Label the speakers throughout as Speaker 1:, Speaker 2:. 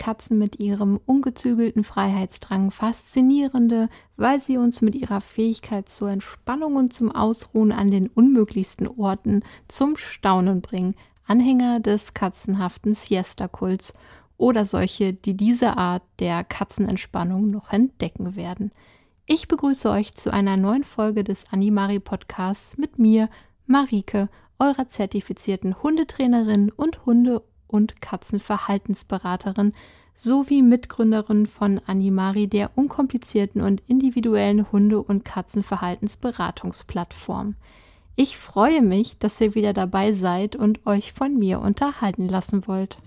Speaker 1: Katzen mit ihrem ungezügelten Freiheitsdrang faszinierende, weil sie uns mit ihrer Fähigkeit zur Entspannung und zum Ausruhen an den unmöglichsten Orten zum Staunen bringen, Anhänger des katzenhaften Siesta-Kults oder solche, die diese Art der Katzenentspannung noch entdecken werden. Ich begrüße euch zu einer neuen Folge des Animari Podcasts mit mir, Marike, eurer zertifizierten Hundetrainerin und Hunde- und Katzenverhaltensberaterin sowie Mitgründerin von Animari, der unkomplizierten und individuellen Hunde- und Katzenverhaltensberatungsplattform. Ich freue mich, dass ihr wieder dabei seid und euch von mir unterhalten lassen wollt.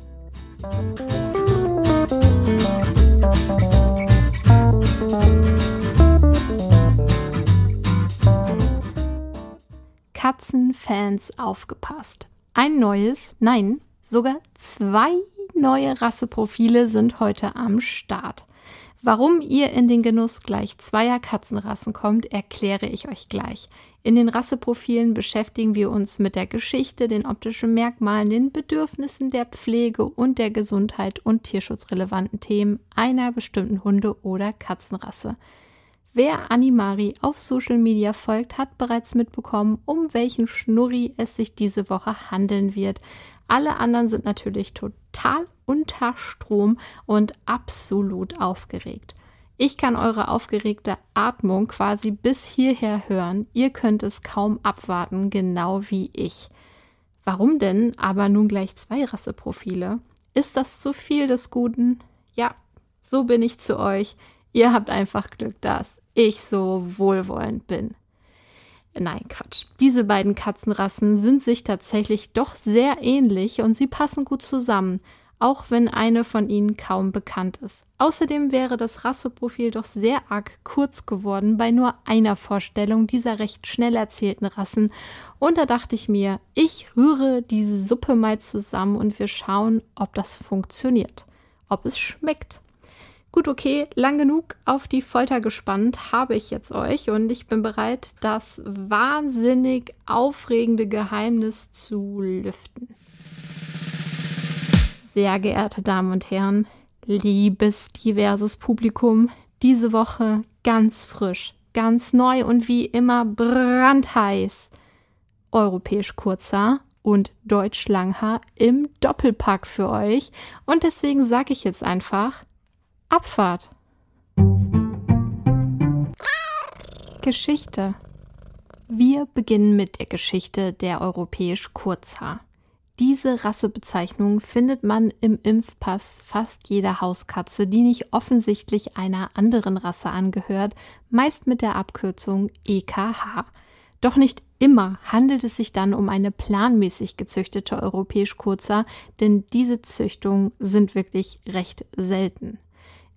Speaker 1: Katzenfans aufgepasst. Ein neues, nein, sogar zwei neue Rasseprofile sind heute am Start. Warum ihr in den Genuss gleich zweier Katzenrassen kommt, erkläre ich euch gleich. In den Rasseprofilen beschäftigen wir uns mit der Geschichte, den optischen Merkmalen, den Bedürfnissen der Pflege und der Gesundheit und tierschutzrelevanten Themen einer bestimmten Hunde- oder Katzenrasse. Wer Animari auf Social Media folgt, hat bereits mitbekommen, um welchen Schnurri es sich diese Woche handeln wird. Alle anderen sind natürlich total unter Strom und absolut aufgeregt. Ich kann eure aufgeregte Atmung quasi bis hierher hören. Ihr könnt es kaum abwarten, genau wie ich. Warum denn aber nun gleich zwei Rasseprofile? Ist das zu viel des Guten? Ja, so bin ich zu euch. Ihr habt einfach Glück, dass ich so wohlwollend bin. Nein, Quatsch. Diese beiden Katzenrassen sind sich tatsächlich doch sehr ähnlich und sie passen gut zusammen, auch wenn eine von ihnen kaum bekannt ist. Außerdem wäre das Rasseprofil doch sehr arg kurz geworden bei nur einer Vorstellung dieser recht schnell erzählten Rassen. Und da dachte ich mir, ich rühre diese Suppe mal zusammen und wir schauen, ob das funktioniert, ob es schmeckt. Gut, okay, lang genug auf die Folter gespannt habe ich jetzt euch und ich bin bereit, das wahnsinnig aufregende Geheimnis zu lüften. Sehr geehrte Damen und Herren, liebes diverses Publikum, diese Woche ganz frisch, ganz neu und wie immer brandheiß. Europäisch kurzer und Deutsch Langhaar im Doppelpack für euch. Und deswegen sage ich jetzt einfach, Abfahrt. Geschichte. Wir beginnen mit der Geschichte der europäisch Kurzhaar. Diese Rassebezeichnung findet man im Impfpass fast jeder Hauskatze, die nicht offensichtlich einer anderen Rasse angehört, meist mit der Abkürzung EKH. Doch nicht immer handelt es sich dann um eine planmäßig gezüchtete europäisch Kurzer, denn diese Züchtungen sind wirklich recht selten.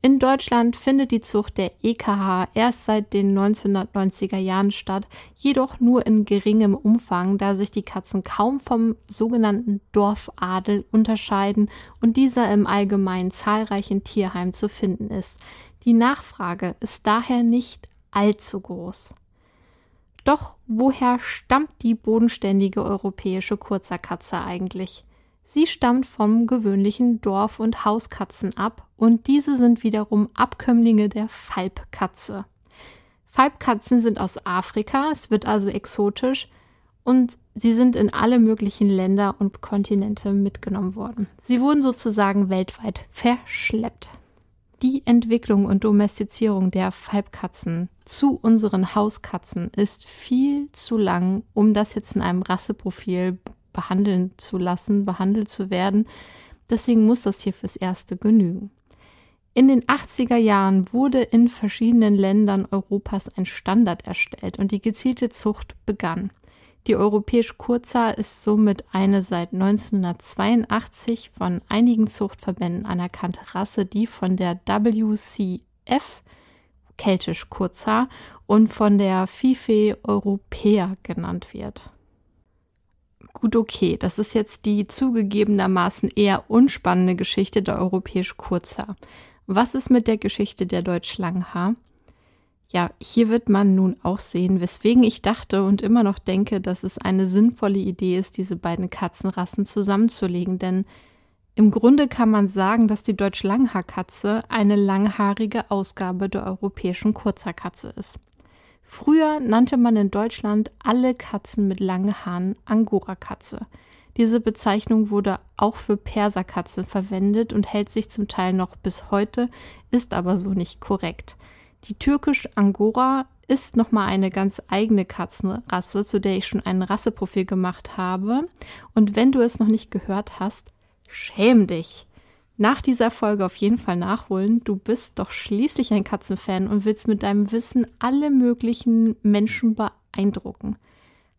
Speaker 1: In Deutschland findet die Zucht der EKH erst seit den 1990er Jahren statt, jedoch nur in geringem Umfang, da sich die Katzen kaum vom sogenannten Dorfadel unterscheiden und dieser im Allgemeinen zahlreichen Tierheimen zu finden ist. Die Nachfrage ist daher nicht allzu groß. Doch woher stammt die bodenständige europäische Kurzerkatze eigentlich? Sie stammt vom gewöhnlichen Dorf- und Hauskatzen ab und diese sind wiederum Abkömmlinge der Falbkatze. Falbkatzen sind aus Afrika, es wird also exotisch und sie sind in alle möglichen Länder und Kontinente mitgenommen worden. Sie wurden sozusagen weltweit verschleppt. Die Entwicklung und Domestizierung der Falbkatzen zu unseren Hauskatzen ist viel zu lang, um das jetzt in einem Rasseprofil behandeln zu lassen, behandelt zu werden. Deswegen muss das hier fürs Erste genügen. In den 80er Jahren wurde in verschiedenen Ländern Europas ein Standard erstellt und die gezielte Zucht begann. Die europäisch Kurzhaar ist somit eine seit 1982 von einigen Zuchtverbänden anerkannte Rasse, die von der WCF, keltisch Kurzhaar, und von der FIFE Europäer genannt wird. Gut, okay, das ist jetzt die zugegebenermaßen eher unspannende Geschichte der europäisch Kurzhaar. Was ist mit der Geschichte der Deutsch-Langhaar? Ja, hier wird man nun auch sehen, weswegen ich dachte und immer noch denke, dass es eine sinnvolle Idee ist, diese beiden Katzenrassen zusammenzulegen, denn Im Grunde kann man sagen, dass die Deutsch-Langhaarkatze eine langhaarige Ausgabe der europäischen Kurzhaarkatze ist. Früher nannte man in Deutschland alle Katzen mit langen Haaren Angora-Katze. Diese Bezeichnung wurde auch für Perserkatzen verwendet und hält sich zum Teil noch bis heute, ist aber so nicht korrekt. Die türkisch Angora ist nochmal eine ganz eigene Katzenrasse, zu der ich schon ein Rasseprofil gemacht habe. Und wenn du es noch nicht gehört hast, schäm dich nach dieser Folge auf jeden Fall nachholen. Du bist doch schließlich ein Katzenfan und willst mit deinem Wissen alle möglichen Menschen beeindrucken.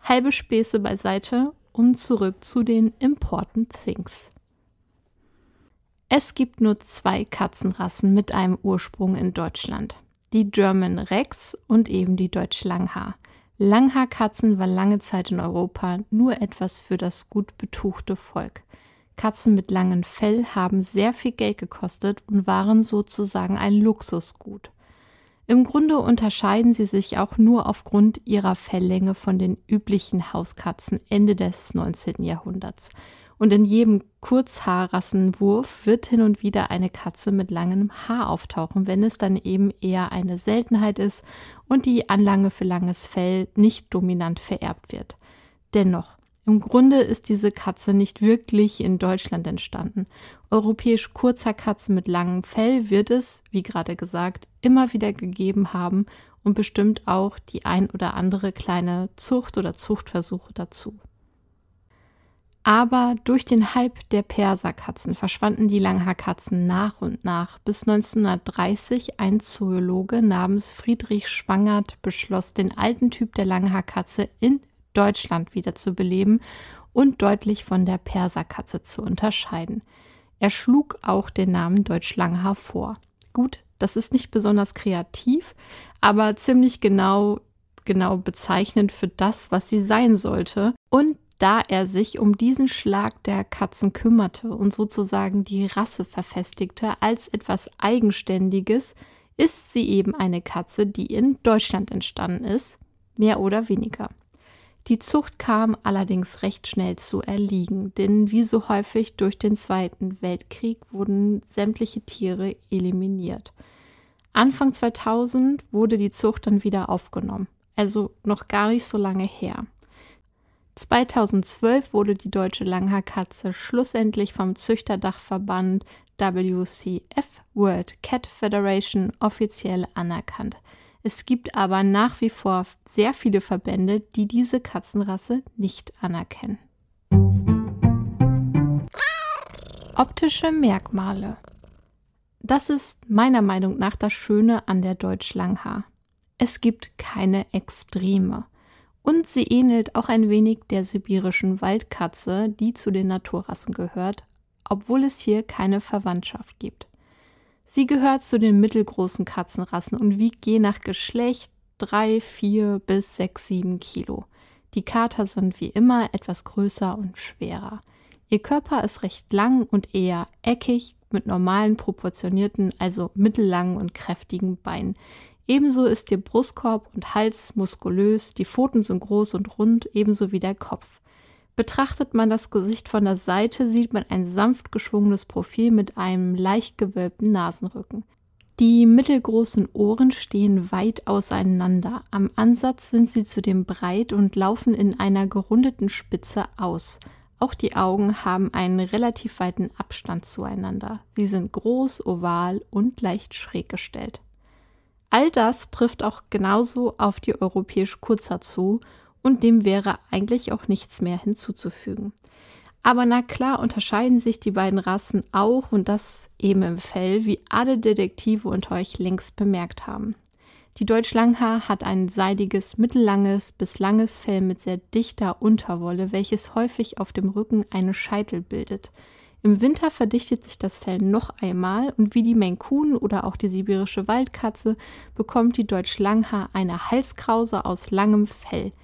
Speaker 1: Halbe Späße beiseite und zurück zu den Important Things. Es gibt nur zwei Katzenrassen mit einem Ursprung in Deutschland. Die German Rex und eben die Deutsch Langhaar. Langhaarkatzen war lange Zeit in Europa nur etwas für das gut betuchte Volk. Katzen mit langem Fell haben sehr viel Geld gekostet und waren sozusagen ein Luxusgut. Im Grunde unterscheiden sie sich auch nur aufgrund ihrer Felllänge von den üblichen Hauskatzen Ende des 19. Jahrhunderts. Und in jedem Kurzhaarrassenwurf wird hin und wieder eine Katze mit langem Haar auftauchen, wenn es dann eben eher eine Seltenheit ist und die Anlage für langes Fell nicht dominant vererbt wird. Dennoch, im Grunde ist diese Katze nicht wirklich in Deutschland entstanden. Europäisch kurzer Katzen mit langem Fell wird es, wie gerade gesagt, immer wieder gegeben haben und bestimmt auch die ein oder andere kleine Zucht oder Zuchtversuche dazu. Aber durch den Hype der Perserkatzen verschwanden die Langhaarkatzen nach und nach, bis 1930 ein Zoologe namens Friedrich Schwangert beschloss, den alten Typ der Langhaarkatze in Deutschland wieder zu beleben und deutlich von der Perserkatze zu unterscheiden. Er schlug auch den Namen Deutschlanghaar vor. Gut, das ist nicht besonders kreativ, aber ziemlich genau, genau bezeichnend für das, was sie sein sollte. Und da er sich um diesen Schlag der Katzen kümmerte und sozusagen die Rasse verfestigte als etwas Eigenständiges, ist sie eben eine Katze, die in Deutschland entstanden ist, mehr oder weniger. Die Zucht kam allerdings recht schnell zu erliegen, denn wie so häufig durch den Zweiten Weltkrieg wurden sämtliche Tiere eliminiert. Anfang 2000 wurde die Zucht dann wieder aufgenommen, also noch gar nicht so lange her. 2012 wurde die deutsche Langhaarkatze schlussendlich vom Züchterdachverband WCF World Cat Federation offiziell anerkannt. Es gibt aber nach wie vor sehr viele Verbände, die diese Katzenrasse nicht anerkennen. Optische Merkmale. Das ist meiner Meinung nach das Schöne an der Deutsch-Langhaar. Es gibt keine Extreme. Und sie ähnelt auch ein wenig der sibirischen Waldkatze, die zu den Naturrassen gehört, obwohl es hier keine Verwandtschaft gibt. Sie gehört zu den mittelgroßen Katzenrassen und wiegt je nach Geschlecht 3, 4 bis 6, 7 Kilo. Die Kater sind wie immer etwas größer und schwerer. Ihr Körper ist recht lang und eher eckig mit normalen proportionierten, also mittellangen und kräftigen Beinen. Ebenso ist ihr Brustkorb und Hals muskulös, die Pfoten sind groß und rund, ebenso wie der Kopf. Betrachtet man das Gesicht von der Seite, sieht man ein sanft geschwungenes Profil mit einem leicht gewölbten Nasenrücken. Die mittelgroßen Ohren stehen weit auseinander. Am Ansatz sind sie zudem breit und laufen in einer gerundeten Spitze aus. Auch die Augen haben einen relativ weiten Abstand zueinander. Sie sind groß, oval und leicht schräg gestellt. All das trifft auch genauso auf die europäisch Kurzer zu und dem wäre eigentlich auch nichts mehr hinzuzufügen. Aber na klar unterscheiden sich die beiden Rassen auch und das eben im Fell, wie alle Detektive unter euch längst bemerkt haben. Die Deutsch-Langhaar hat ein seidiges, mittellanges bis langes Fell mit sehr dichter Unterwolle, welches häufig auf dem Rücken eine Scheitel bildet. Im Winter verdichtet sich das Fell noch einmal und wie die Coon oder auch die sibirische Waldkatze bekommt die Deutsch-Langhaar eine Halskrause aus langem Fell –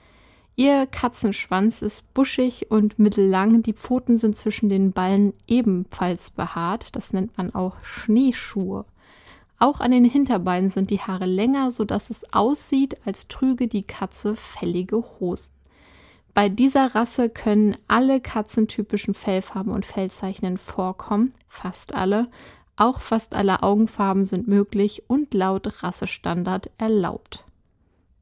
Speaker 1: Ihr Katzenschwanz ist buschig und mittellang, die Pfoten sind zwischen den Ballen ebenfalls behaart, das nennt man auch Schneeschuhe. Auch an den Hinterbeinen sind die Haare länger, sodass es aussieht, als trüge die Katze fällige Hosen. Bei dieser Rasse können alle katzentypischen Fellfarben und Fellzeichnen vorkommen, fast alle. Auch fast alle Augenfarben sind möglich und laut Rassestandard erlaubt.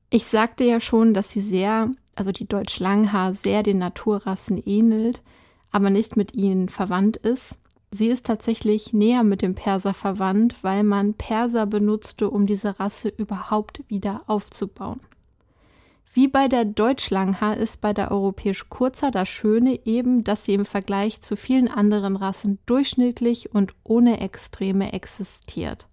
Speaker 1: Ich sagte ja schon, dass sie sehr, also die Deutsch-Langhaar, sehr den Naturrassen ähnelt, aber nicht mit ihnen verwandt ist. Sie ist tatsächlich näher mit dem Perser verwandt, weil man Perser benutzte, um diese Rasse überhaupt wieder aufzubauen. Wie bei der Deutschlanghaar ist bei der europäisch Kurzer das Schöne eben, dass sie im Vergleich zu vielen anderen Rassen durchschnittlich und ohne Extreme existiert.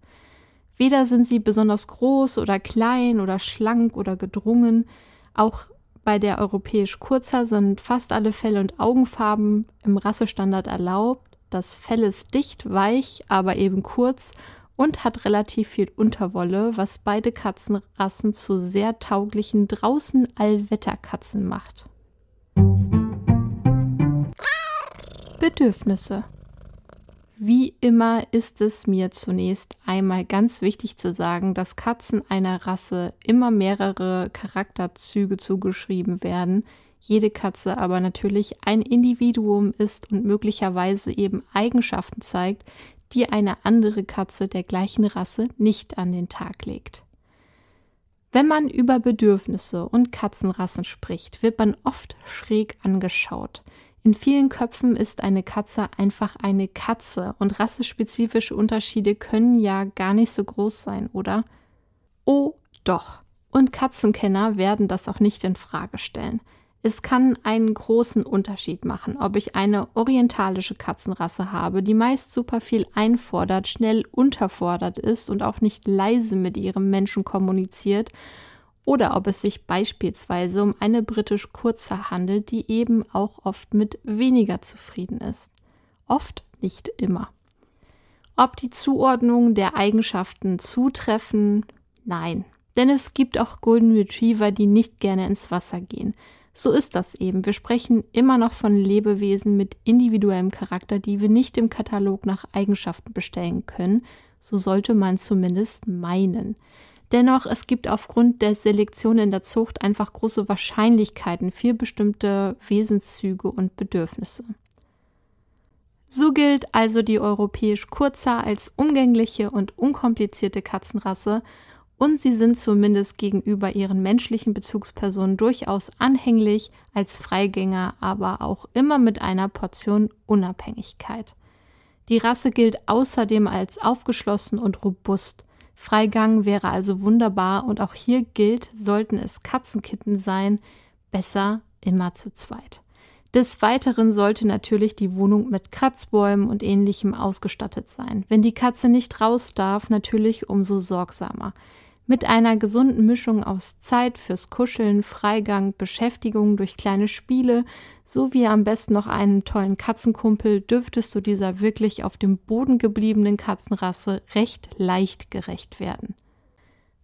Speaker 1: Weder sind sie besonders groß oder klein oder schlank oder gedrungen, auch bei der europäisch Kurzer sind fast alle Fell- und Augenfarben im Rassestandard erlaubt. Das Fell ist dicht, weich, aber eben kurz und hat relativ viel Unterwolle, was beide Katzenrassen zu sehr tauglichen draußen Allwetterkatzen macht. Bedürfnisse. Wie immer ist es mir zunächst einmal ganz wichtig zu sagen, dass Katzen einer Rasse immer mehrere Charakterzüge zugeschrieben werden, jede Katze aber natürlich ein Individuum ist und möglicherweise eben Eigenschaften zeigt, die eine andere Katze der gleichen Rasse nicht an den Tag legt. Wenn man über Bedürfnisse und Katzenrassen spricht, wird man oft schräg angeschaut. In vielen Köpfen ist eine Katze einfach eine Katze und rassespezifische Unterschiede können ja gar nicht so groß sein, oder? Oh, doch. Und Katzenkenner werden das auch nicht in Frage stellen. Es kann einen großen Unterschied machen, ob ich eine orientalische Katzenrasse habe, die meist super viel einfordert, schnell unterfordert ist und auch nicht leise mit ihrem Menschen kommuniziert, oder ob es sich beispielsweise um eine britisch Kurzer handelt, die eben auch oft mit weniger zufrieden ist. Oft, nicht immer. Ob die Zuordnung der Eigenschaften zutreffen? Nein, denn es gibt auch Golden Retriever, die nicht gerne ins Wasser gehen. So ist das eben. Wir sprechen immer noch von Lebewesen mit individuellem Charakter, die wir nicht im Katalog nach Eigenschaften bestellen können. So sollte man zumindest meinen. Dennoch, es gibt aufgrund der Selektion in der Zucht einfach große Wahrscheinlichkeiten für bestimmte Wesenszüge und Bedürfnisse. So gilt also die europäisch Kurzer als umgängliche und unkomplizierte Katzenrasse und sie sind zumindest gegenüber ihren menschlichen Bezugspersonen durchaus anhänglich als Freigänger, aber auch immer mit einer Portion Unabhängigkeit. Die Rasse gilt außerdem als aufgeschlossen und robust. Freigang wäre also wunderbar und auch hier gilt, sollten es Katzenkitten sein, besser immer zu zweit. Des Weiteren sollte natürlich die Wohnung mit Kratzbäumen und ähnlichem ausgestattet sein. Wenn die Katze nicht raus darf, natürlich umso sorgsamer. Mit einer gesunden Mischung aus Zeit fürs Kuscheln, Freigang, Beschäftigung durch kleine Spiele sowie am besten noch einen tollen Katzenkumpel dürftest du dieser wirklich auf dem Boden gebliebenen Katzenrasse recht leicht gerecht werden.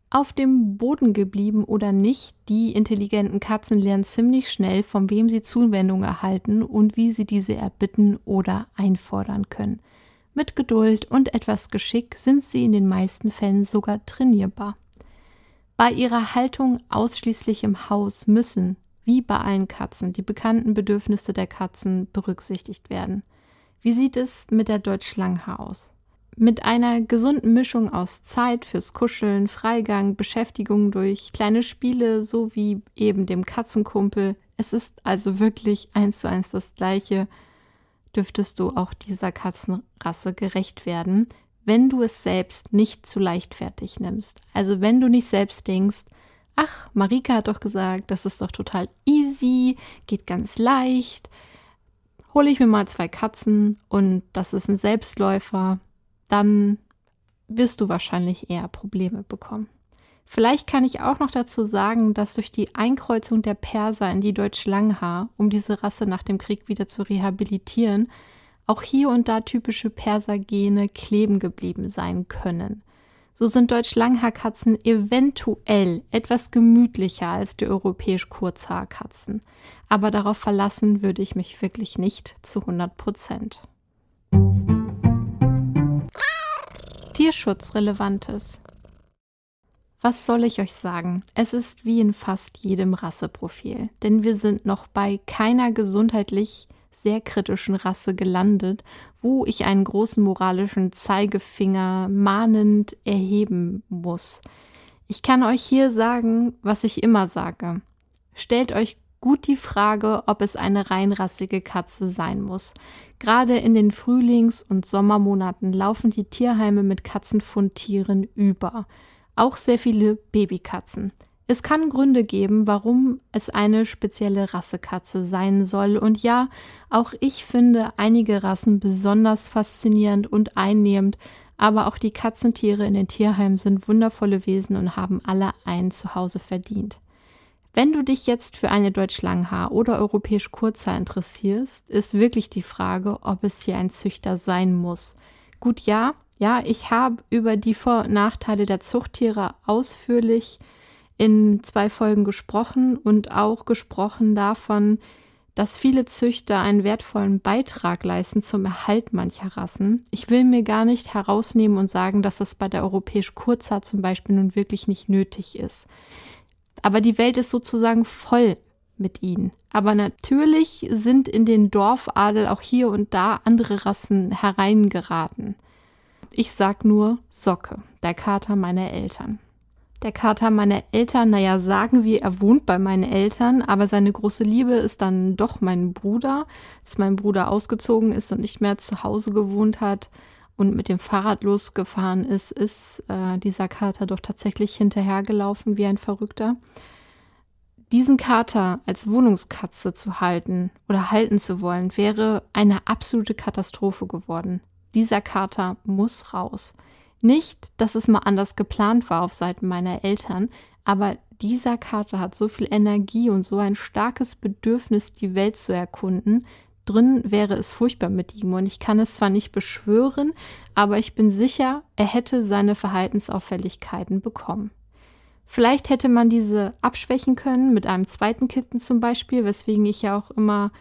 Speaker 1: Auf dem Boden geblieben oder nicht, die intelligenten Katzen lernen ziemlich schnell, von wem sie Zuwendung erhalten und wie sie diese erbitten oder einfordern können. Mit Geduld und etwas Geschick sind sie in den meisten Fällen sogar trainierbar. Bei ihrer Haltung ausschließlich im Haus müssen, wie bei allen Katzen, die bekannten Bedürfnisse der Katzen berücksichtigt werden. Wie sieht es mit der Deutsch-Langhaar aus? Mit einer gesunden Mischung aus Zeit fürs Kuscheln, Freigang, Beschäftigung durch kleine Spiele sowie eben dem Katzenkumpel, es ist also wirklich eins zu eins das gleiche, dürftest du auch dieser Katzenrasse gerecht werden, wenn du es selbst nicht zu leichtfertig nimmst. Also wenn du nicht selbst denkst, ach, Marika hat doch gesagt, das ist doch total easy, geht ganz leicht, hole ich mir mal zwei Katzen und das ist ein Selbstläufer, dann wirst du wahrscheinlich eher Probleme bekommen. Vielleicht kann ich auch noch dazu sagen, dass durch die Einkreuzung der Perser in die Deutsch-Langhaar, um diese Rasse nach dem Krieg wieder zu rehabilitieren, auch hier und da typische Persergene kleben geblieben sein können. So sind Deutsch-Langhaarkatzen eventuell etwas gemütlicher als die europäisch Kurzhaarkatzen. Aber darauf verlassen würde ich mich wirklich nicht zu 100 Prozent. Tierschutzrelevantes. Was soll ich euch sagen? Es ist wie in fast jedem Rasseprofil, denn wir sind noch bei keiner gesundheitlich sehr kritischen Rasse gelandet, wo ich einen großen moralischen Zeigefinger mahnend erheben muss. Ich kann euch hier sagen, was ich immer sage. Stellt euch gut die Frage, ob es eine reinrassige Katze sein muss. Gerade in den Frühlings- und Sommermonaten laufen die Tierheime mit Katzenfundtieren über. Auch sehr viele Babykatzen. Es kann Gründe geben, warum es eine spezielle Rassekatze sein soll. Und ja, auch ich finde einige Rassen besonders faszinierend und einnehmend, aber auch die Katzentiere in den Tierheimen sind wundervolle Wesen und haben alle ein Zuhause verdient. Wenn du dich jetzt für eine Deutschlanghaar oder europäisch Kurzhaar interessierst, ist wirklich die Frage, ob es hier ein Züchter sein muss. Gut, ja, ja, ich habe über die Vor- und Nachteile der Zuchttiere ausführlich in zwei Folgen gesprochen und auch gesprochen davon, dass viele Züchter einen wertvollen Beitrag leisten zum Erhalt mancher Rassen. Ich will mir gar nicht herausnehmen und sagen, dass das bei der europäisch Kurzhaar zum Beispiel nun wirklich nicht nötig ist. Aber die Welt ist sozusagen voll mit ihnen. Aber natürlich sind in den Dorfadel auch hier und da andere Rassen hereingeraten. Ich sag nur Socke, der Kater meiner Eltern. Der Kater meiner Eltern, naja, sagen wir, er wohnt bei meinen Eltern, aber seine große Liebe ist dann doch mein Bruder. Als mein Bruder ausgezogen ist und nicht mehr zu Hause gewohnt hat, und mit dem Fahrrad losgefahren ist, ist äh, dieser Kater doch tatsächlich hinterhergelaufen wie ein Verrückter. Diesen Kater als Wohnungskatze zu halten oder halten zu wollen, wäre eine absolute Katastrophe geworden. Dieser Kater muss raus. Nicht, dass es mal anders geplant war auf Seiten meiner Eltern, aber dieser Kater hat so viel Energie und so ein starkes Bedürfnis, die Welt zu erkunden, drin wäre es furchtbar mit ihm. Und ich kann es zwar nicht beschwören, aber ich bin sicher, er hätte seine Verhaltensauffälligkeiten bekommen. Vielleicht hätte man diese abschwächen können mit einem zweiten Kitten zum Beispiel, weswegen ich ja auch immer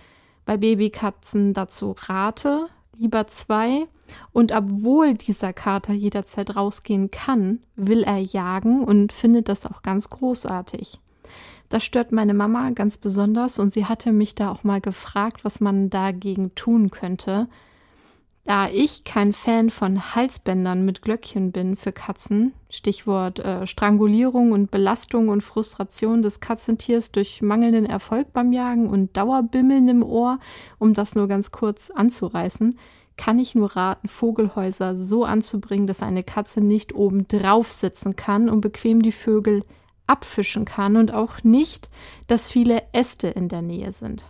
Speaker 1: bei Babykatzen dazu rate, lieber zwei. Und obwohl dieser Kater jederzeit rausgehen kann, will er jagen und findet das auch ganz großartig. Das stört meine Mama ganz besonders und sie hatte mich da auch mal gefragt, was man dagegen tun könnte. Da ich kein Fan von Halsbändern mit Glöckchen bin für Katzen, Stichwort äh, Strangulierung und Belastung und Frustration des Katzentiers durch mangelnden Erfolg beim Jagen und Dauerbimmeln im Ohr, um das nur ganz kurz anzureißen, kann ich nur raten, Vogelhäuser so anzubringen, dass eine Katze nicht oben drauf sitzen kann und bequem die Vögel abfischen kann und auch nicht, dass viele Äste in der Nähe sind.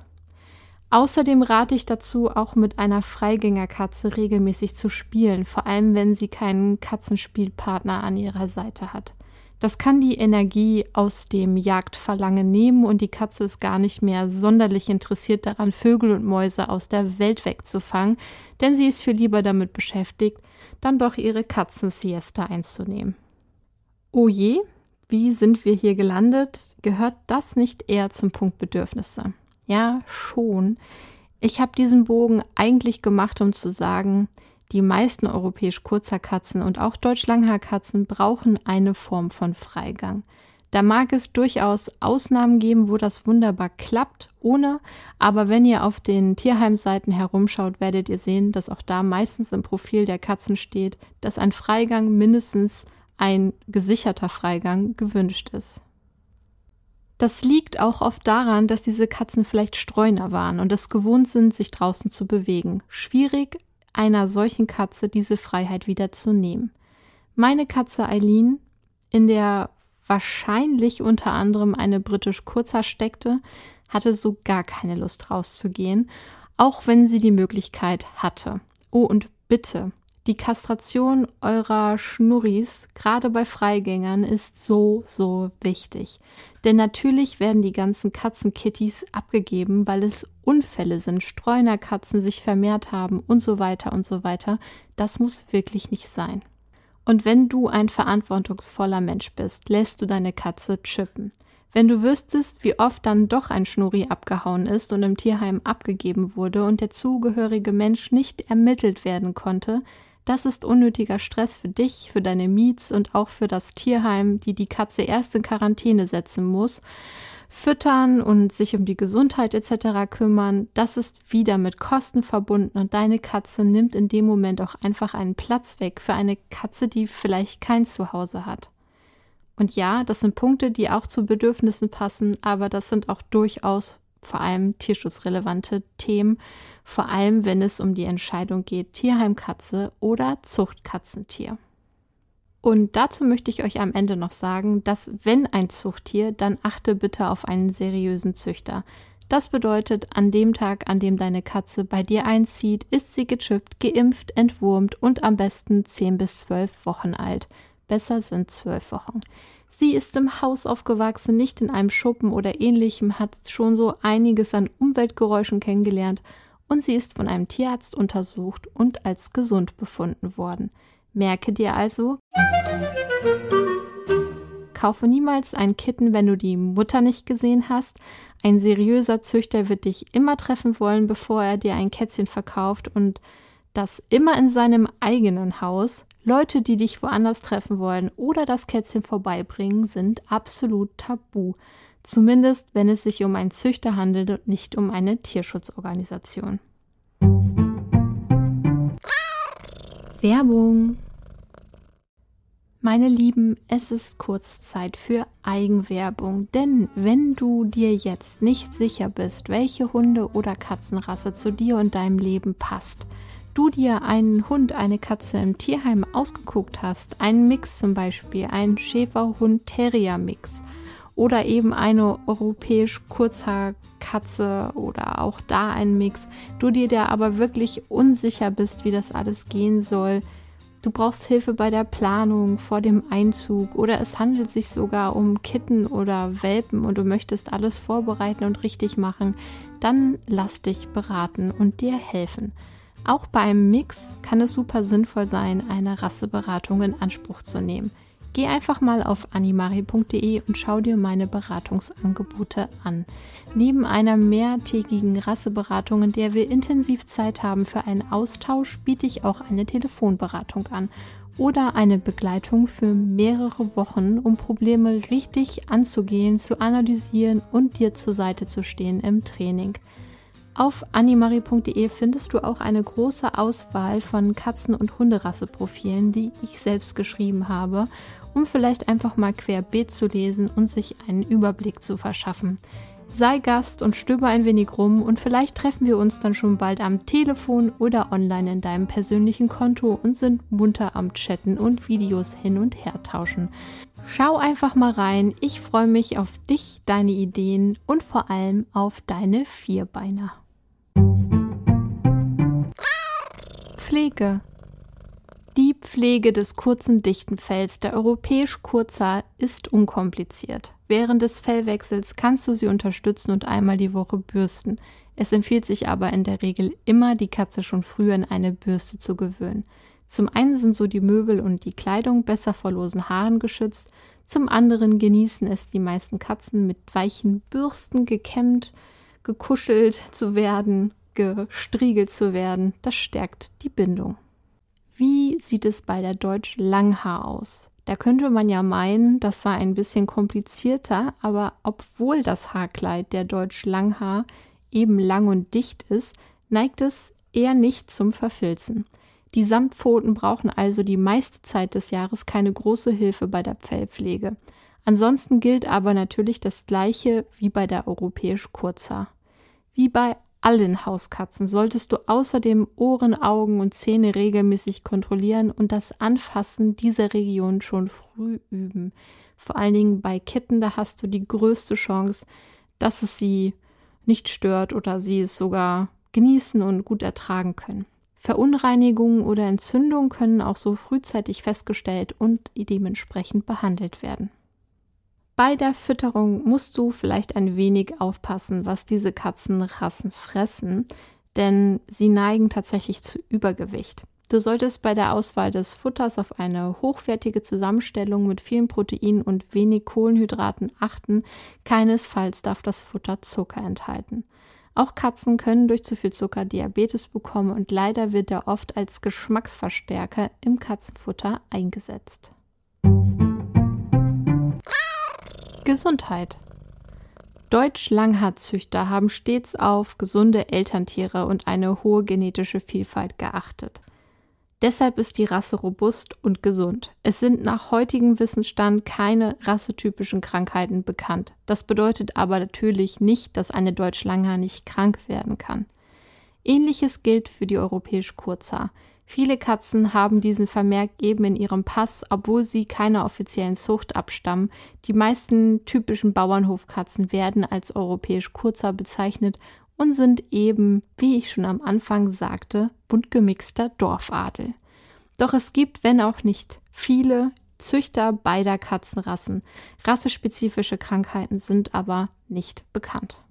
Speaker 1: Außerdem rate ich dazu, auch mit einer Freigängerkatze regelmäßig zu spielen, vor allem wenn sie keinen Katzenspielpartner an ihrer Seite hat. Das kann die Energie aus dem Jagdverlangen nehmen und die Katze ist gar nicht mehr sonderlich interessiert daran, Vögel und Mäuse aus der Welt wegzufangen, denn sie ist viel lieber damit beschäftigt, dann doch ihre Katzensiesta einzunehmen. Oh je, wie sind wir hier gelandet? Gehört das nicht eher zum Punkt Bedürfnisse? Ja, schon. Ich habe diesen Bogen eigentlich gemacht, um zu sagen, die meisten europäisch kurzer Katzen und auch Deutsch-Langhaarkatzen brauchen eine Form von Freigang. Da mag es durchaus Ausnahmen geben, wo das wunderbar klappt, ohne, aber wenn ihr auf den Tierheimseiten herumschaut, werdet ihr sehen, dass auch da meistens im Profil der Katzen steht, dass ein Freigang mindestens ein gesicherter Freigang gewünscht ist. Das liegt auch oft daran, dass diese Katzen vielleicht Streuner waren und es gewohnt sind, sich draußen zu bewegen. Schwierig, einer solchen Katze diese Freiheit wieder zu nehmen. Meine Katze Eileen, in der wahrscheinlich unter anderem eine britisch Kurzer steckte, hatte so gar keine Lust rauszugehen, auch wenn sie die Möglichkeit hatte. Oh, und bitte, die Kastration eurer Schnurris, gerade bei Freigängern, ist so, so wichtig. Denn natürlich werden die ganzen Katzenkitties abgegeben, weil es Unfälle sind, Streunerkatzen sich vermehrt haben und so weiter und so weiter. Das muss wirklich nicht sein. Und wenn du ein verantwortungsvoller Mensch bist, lässt du deine Katze chippen. Wenn du wüsstest, wie oft dann doch ein Schnurri abgehauen ist und im Tierheim abgegeben wurde und der zugehörige Mensch nicht ermittelt werden konnte, Das ist unnötiger Stress für dich, für deine Miets und auch für das Tierheim, die die Katze erst in Quarantäne setzen muss. Füttern und sich um die Gesundheit etc. kümmern, das ist wieder mit Kosten verbunden und deine Katze nimmt in dem Moment auch einfach einen Platz weg für eine Katze, die vielleicht kein Zuhause hat. Und ja, das sind Punkte, die auch zu Bedürfnissen passen, aber das sind auch durchaus vor allem tierschutzrelevante Themen, vor allem wenn es um die Entscheidung geht, Tierheimkatze oder Zuchtkatzentier. Und dazu möchte ich euch am Ende noch sagen, dass wenn ein Zuchttier, dann achte bitte auf einen seriösen Züchter. Das bedeutet, an dem Tag, an dem deine Katze bei dir einzieht, ist sie gechippt, geimpft, entwurmt und am besten 10 bis 12 Wochen alt. Besser sind 12 Wochen. Sie ist im Haus aufgewachsen, nicht in einem Schuppen oder ähnlichem, hat schon so einiges an Umweltgeräuschen kennengelernt und sie ist von einem Tierarzt untersucht und als gesund befunden worden. Merke dir also, kaufe niemals ein Kitten, wenn du die Mutter nicht gesehen hast. Ein seriöser Züchter wird dich immer treffen wollen, bevor er dir ein Kätzchen verkauft und das immer in seinem eigenen Haus. Leute, die dich woanders treffen wollen oder das Kätzchen vorbeibringen, sind absolut tabu. Zumindest, wenn es sich um einen Züchter handelt und nicht um eine Tierschutzorganisation. Werbung. Meine Lieben, es ist kurz Zeit für Eigenwerbung, denn wenn du dir jetzt nicht sicher bist, welche Hunde- oder Katzenrasse zu dir und deinem Leben passt, du dir einen Hund, eine Katze im Tierheim ausgeguckt hast, einen Mix zum Beispiel, einen Schäfer-Hund-Terrier-Mix oder eben eine europäisch Kurzhaarkatze oder auch da ein Mix, du dir da aber wirklich unsicher bist, wie das alles gehen soll, du brauchst Hilfe bei der Planung vor dem Einzug oder es handelt sich sogar um Kitten oder Welpen und du möchtest alles vorbereiten und richtig machen, dann lass dich beraten und dir helfen. Auch beim Mix kann es super sinnvoll sein, eine Rasseberatung in Anspruch zu nehmen. Geh einfach mal auf animari.de und schau dir meine Beratungsangebote an. Neben einer mehrtägigen Rasseberatung, in der wir intensiv Zeit haben für einen Austausch, biete ich auch eine Telefonberatung an oder eine Begleitung für mehrere Wochen, um Probleme richtig anzugehen, zu analysieren und dir zur Seite zu stehen im Training. Auf animari.de findest du auch eine große Auswahl von Katzen- und Hunderasseprofilen, die ich selbst geschrieben habe um vielleicht einfach mal querbeet zu lesen und sich einen Überblick zu verschaffen. Sei Gast und stöber ein wenig rum und vielleicht treffen wir uns dann schon bald am Telefon oder online in deinem persönlichen Konto und sind munter am Chatten und Videos hin und her tauschen. Schau einfach mal rein. Ich freue mich auf dich, deine Ideen und vor allem auf deine Vierbeiner. Pflege die Pflege des kurzen dichten Fells der europäisch Kurzhaar ist unkompliziert. Während des Fellwechsels kannst du sie unterstützen und einmal die Woche bürsten. Es empfiehlt sich aber in der Regel immer, die Katze schon früher in eine Bürste zu gewöhnen. Zum einen sind so die Möbel und die Kleidung besser vor losen Haaren geschützt, zum anderen genießen es die meisten Katzen mit weichen Bürsten gekämmt, gekuschelt zu werden, gestriegelt zu werden. Das stärkt die Bindung. Wie sieht es bei der Deutsch Langhaar aus? Da könnte man ja meinen, das sei ein bisschen komplizierter, aber obwohl das Haarkleid der Deutsch Langhaar eben lang und dicht ist, neigt es eher nicht zum Verfilzen. Die Samtpfoten brauchen also die meiste Zeit des Jahres keine große Hilfe bei der Pfellpflege. Ansonsten gilt aber natürlich das Gleiche wie bei der europäisch Kurzhaar. Wie bei allen Hauskatzen solltest du außerdem Ohren, Augen und Zähne regelmäßig kontrollieren und das Anfassen dieser Region schon früh üben. Vor allen Dingen bei Kitten, da hast du die größte Chance, dass es sie nicht stört oder sie es sogar genießen und gut ertragen können. Verunreinigungen oder Entzündungen können auch so frühzeitig festgestellt und dementsprechend behandelt werden. Bei der Fütterung musst du vielleicht ein wenig aufpassen, was diese Katzenrassen fressen, denn sie neigen tatsächlich zu Übergewicht. Du solltest bei der Auswahl des Futters auf eine hochwertige Zusammenstellung mit vielen Proteinen und wenig Kohlenhydraten achten. Keinesfalls darf das Futter Zucker enthalten. Auch Katzen können durch zu viel Zucker Diabetes bekommen und leider wird er oft als Geschmacksverstärker im Katzenfutter eingesetzt. Gesundheit. Deutsch-Langhaarzüchter haben stets auf gesunde Elterntiere und eine hohe genetische Vielfalt geachtet. Deshalb ist die Rasse robust und gesund. Es sind nach heutigem Wissensstand keine rassetypischen Krankheiten bekannt. Das bedeutet aber natürlich nicht, dass eine Deutsch-Langhaar nicht krank werden kann. Ähnliches gilt für die europäisch Kurzhaar. Viele Katzen haben diesen Vermerk eben in ihrem Pass, obwohl sie keiner offiziellen Zucht abstammen. Die meisten typischen Bauernhofkatzen werden als europäisch Kurzhaar bezeichnet und sind eben, wie ich schon am Anfang sagte, bunt gemixter Dorfadel. Doch es gibt, wenn auch nicht viele, Züchter beider Katzenrassen. Rassespezifische Krankheiten sind aber nicht bekannt.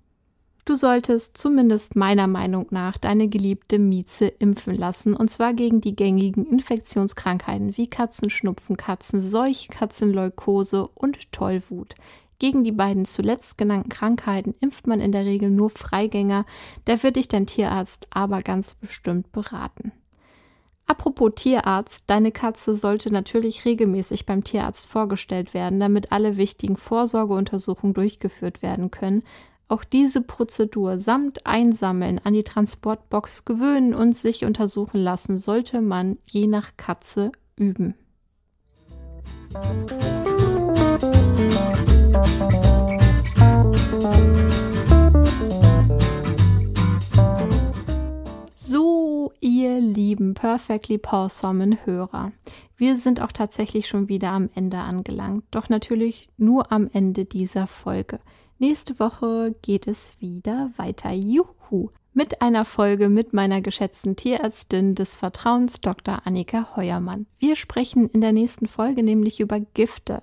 Speaker 1: Du solltest zumindest meiner Meinung nach deine geliebte Mieze impfen lassen, und zwar gegen die gängigen Infektionskrankheiten wie Katzenschnupfen, Katzenseuch, Katzenleukose und Tollwut. Gegen die beiden zuletzt genannten Krankheiten impft man in der Regel nur Freigänger, da wird dich dein Tierarzt aber ganz bestimmt beraten. Apropos Tierarzt, deine Katze sollte natürlich regelmäßig beim Tierarzt vorgestellt werden, damit alle wichtigen Vorsorgeuntersuchungen durchgeführt werden können. Auch diese Prozedur samt Einsammeln an die Transportbox gewöhnen und sich untersuchen lassen sollte man je nach Katze üben. So, ihr lieben Perfectly Pawsomen Hörer. Wir sind auch tatsächlich schon wieder am Ende angelangt, doch natürlich nur am Ende dieser Folge. Nächste Woche geht es wieder weiter. Juhu! Mit einer Folge mit meiner geschätzten Tierärztin des Vertrauens, Dr. Annika Heuermann. Wir sprechen in der nächsten Folge nämlich über Gifte.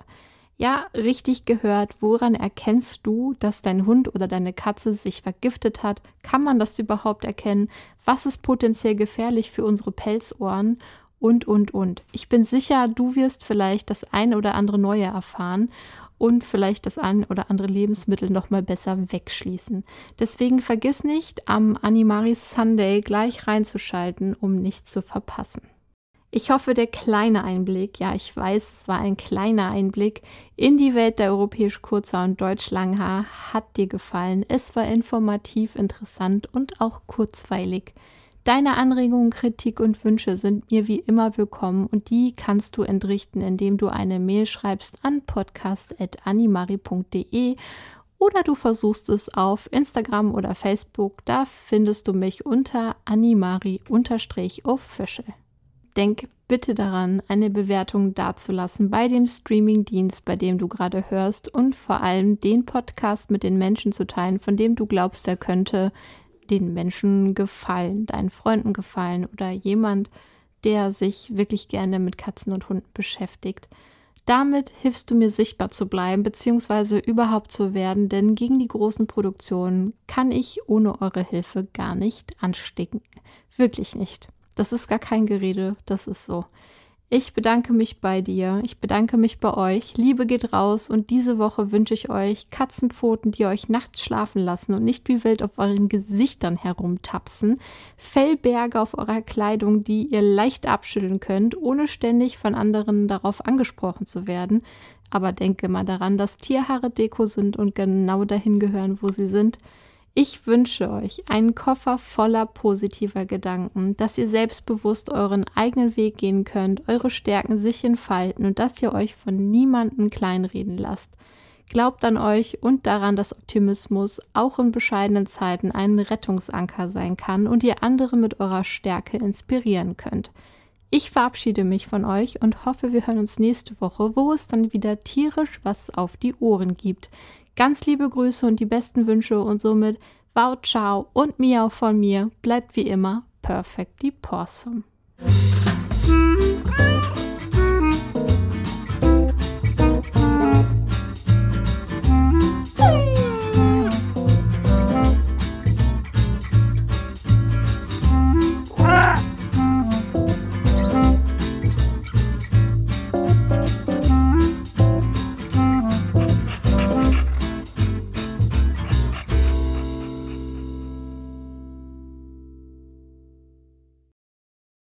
Speaker 1: Ja, richtig gehört. Woran erkennst du, dass dein Hund oder deine Katze sich vergiftet hat? Kann man das überhaupt erkennen? Was ist potenziell gefährlich für unsere Pelzohren? Und, und, und. Ich bin sicher, du wirst vielleicht das ein oder andere Neue erfahren und vielleicht das ein oder andere Lebensmittel noch mal besser wegschließen. Deswegen vergiss nicht, am Animari Sunday gleich reinzuschalten, um nichts zu verpassen. Ich hoffe, der kleine Einblick, ja, ich weiß, es war ein kleiner Einblick in die Welt der europäisch Kurzer und Deutsch Langhaar, hat dir gefallen. Es war informativ, interessant und auch kurzweilig. Deine Anregungen, Kritik und Wünsche sind mir wie immer willkommen und die kannst du entrichten, indem du eine Mail schreibst an podcast.animari.de oder du versuchst es auf Instagram oder Facebook. Da findest du mich unter animari-official denk bitte daran, eine Bewertung dazulassen bei dem Streamingdienst, bei dem du gerade hörst und vor allem den Podcast mit den Menschen zu teilen, von dem du glaubst, er könnte den Menschen gefallen, deinen Freunden gefallen oder jemand, der sich wirklich gerne mit Katzen und Hunden beschäftigt. Damit hilfst du mir sichtbar zu bleiben bzw. überhaupt zu werden, denn gegen die großen Produktionen kann ich ohne eure Hilfe gar nicht ansticken. Wirklich nicht. Das ist gar kein Gerede, das ist so. Ich bedanke mich bei dir, ich bedanke mich bei euch. Liebe geht raus und diese Woche wünsche ich euch Katzenpfoten, die euch nachts schlafen lassen und nicht wie wild auf euren Gesichtern herumtapsen, Fellberge auf eurer Kleidung, die ihr leicht abschütteln könnt, ohne ständig von anderen darauf angesprochen zu werden. Aber denke mal daran, dass Tierhaare Deko sind und genau dahin gehören, wo sie sind. Ich wünsche euch einen Koffer voller positiver Gedanken, dass ihr selbstbewusst euren eigenen Weg gehen könnt, eure Stärken sich entfalten und dass ihr euch von niemandem kleinreden lasst. Glaubt an euch und daran, dass Optimismus auch in bescheidenen Zeiten ein Rettungsanker sein kann und ihr andere mit eurer Stärke inspirieren könnt. Ich verabschiede mich von euch und hoffe, wir hören uns nächste Woche, wo es dann wieder tierisch was auf die Ohren gibt. Ganz liebe Grüße und die besten Wünsche und somit Wow, ciao und Miau von mir bleibt wie immer perfectly awesome.